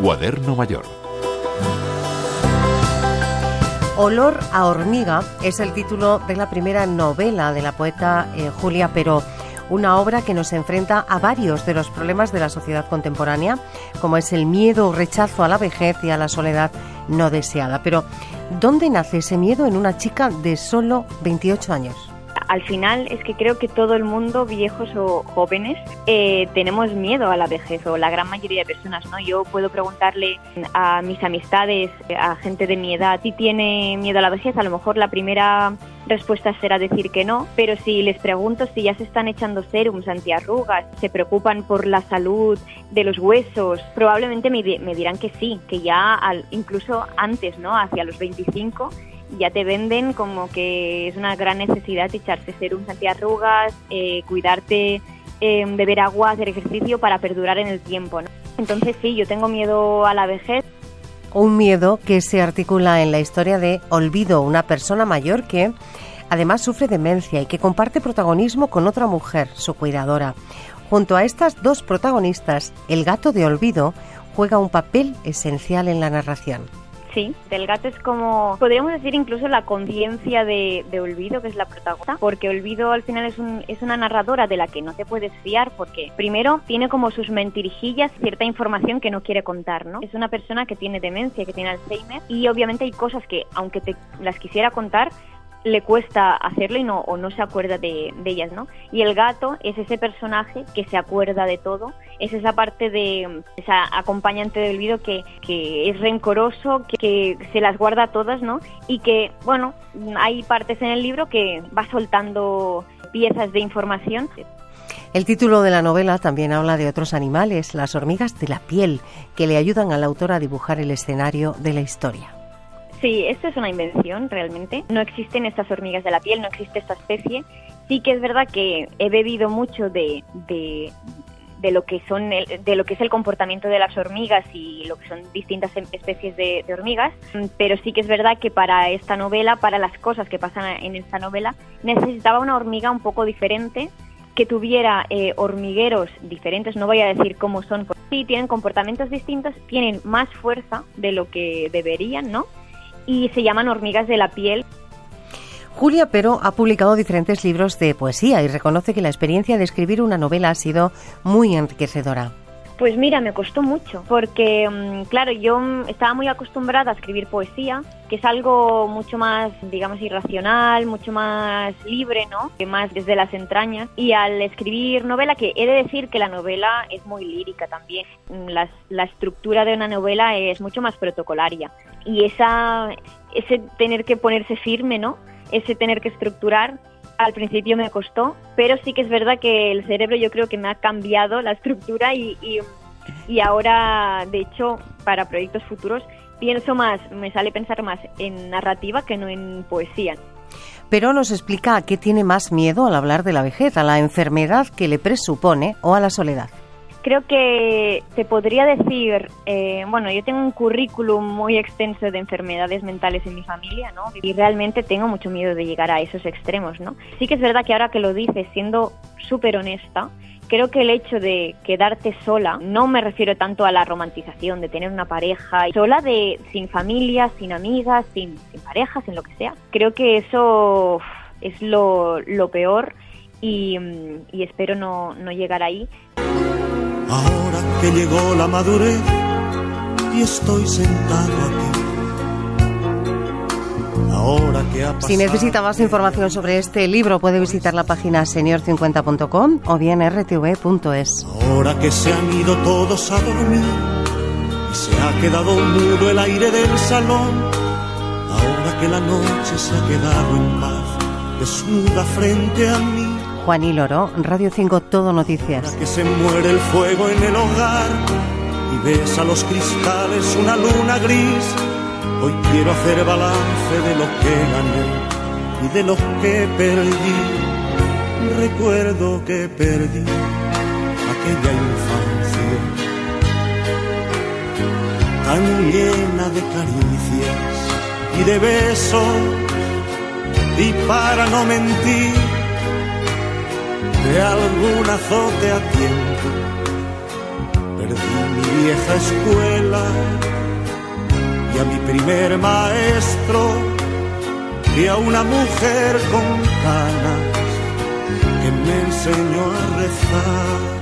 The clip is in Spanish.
Cuaderno Mayor. Olor a hormiga es el título de la primera novela de la poeta eh, Julia Peró una obra que nos enfrenta a varios de los problemas de la sociedad contemporánea, como es el miedo o rechazo a la vejez y a la soledad no deseada. Pero, ¿dónde nace ese miedo en una chica de solo 28 años? Al final es que creo que todo el mundo, viejos o jóvenes, eh, tenemos miedo a la vejez o la gran mayoría de personas, ¿no? Yo puedo preguntarle a mis amistades, a gente de mi edad, si tiene miedo a la vejez, a lo mejor la primera respuesta será decir que no, pero si les pregunto si ya se están echando serums antiarrugas, se preocupan por la salud de los huesos, probablemente me, dirán que sí, que ya incluso antes, ¿no? Hacia los 25 ya te venden como que es una gran necesidad echarse serum antiarrugas, eh, cuidarte, eh, beber agua, hacer ejercicio para perdurar en el tiempo. ¿no? Entonces sí, yo tengo miedo a la vejez. Un miedo que se articula en la historia de Olvido, una persona mayor que además sufre demencia y que comparte protagonismo con otra mujer, su cuidadora. Junto a estas dos protagonistas, el gato de Olvido juega un papel esencial en la narración. Sí, del gato es como, podríamos decir incluso la conciencia de, Olvido, que es la protagonista, porque Olvido al final es, un, es una narradora de la que no te puedes fiar, porque primero tiene como sus mentirijillas cierta información que no quiere contar, ¿no? Es una persona que tiene demencia, que tiene Alzheimer, y obviamente hay cosas que, aunque te las quisiera contar, le cuesta hacerlo y no, o no se acuerda de, ellas, ¿no? Y el gato es ese personaje que se acuerda de todo, es esa parte de esa acompañante del video que, que es rencoroso, que, se las guarda todas, ¿no? Y que, bueno, hay partes en el libro que va soltando piezas de información. El título de la novela también habla de otros animales, las hormigas de la piel, que le ayudan al autor a dibujar el escenario de la historia. Sí, esto es una invención realmente. No existen estas hormigas de la piel, no existe esta especie. Sí que es verdad que he bebido mucho de, de, lo que son de lo que es el comportamiento de las hormigas y lo que son distintas em, especies de, hormigas, pero sí que es verdad que para esta novela, para las cosas que pasan en esta novela, necesitaba una hormiga un poco diferente que tuviera eh, hormigueros diferentes, no voy a decir cómo son, sí tienen comportamientos distintos, tienen más fuerza de lo que deberían, ¿no? Y se llaman Hormigas de la piel. Julia Pero ha publicado diferentes libros de poesía y reconoce que la experiencia de escribir una novela ha sido muy enriquecedora. Pues mira, me costó mucho, porque mm, claro, yo estaba muy acostumbrada a escribir poesía, que es algo mucho más, digamos, irracional, mucho más libre, ¿no? Que más desde las entrañas. Y al escribir novela, que he de decir que la novela es muy lírica también, mm, la, la estructura de una novela es mucho más protocolaria. Y esa, ese tener que ponerse firme, ¿no? Ese tener que estructurar, al principio me costó, pero sí que es verdad que el cerebro yo creo que me ha cambiado la estructura y, y, ahora, de hecho, para proyectos futuros pienso más, me sale pensar más en narrativa que no en poesía. Pero nos explica a qué tiene más miedo al hablar de la vejez, a la enfermedad que le presupone o a la soledad. Creo que te podría decir, eh, bueno, yo tengo un currículum muy extenso de enfermedades mentales en mi familia, ¿no? Y realmente tengo mucho miedo de llegar a esos extremos, ¿no? Sí que es verdad que ahora que lo dices, siendo súper honesta, creo que el hecho de quedarte sola, no me refiero tanto a la romantización de tener una pareja, sola de sin familia, sin amigas, sin, sin pareja, sin lo que sea. Creo que eso es lo, lo peor y, y espero no, no llegar ahí. Ahora que llegó la madurez y estoy sentado aquí. Ahora que ha Si necesita más información sobre este libro, puede visitar la página senior50.com o bien rtv.es. Ahora que se han ido todos a dormir y se ha quedado mudo el aire del salón. Ahora que la noche se ha quedado en paz, desnuda frente a mí Juan y Loro, Radio 5 Todo Noticias. Que se muere el fuego en el hogar y ves a los cristales una luna gris. Hoy quiero hacer balance de lo que gané y de lo que perdí. Recuerdo que perdí aquella infancia tan llena de caricias y de besos. Y para no mentir, de algún azote a tiempo. Perdí mi vieja escuela y a mi primer maestro y a una mujer con canas que me enseñó a rezar.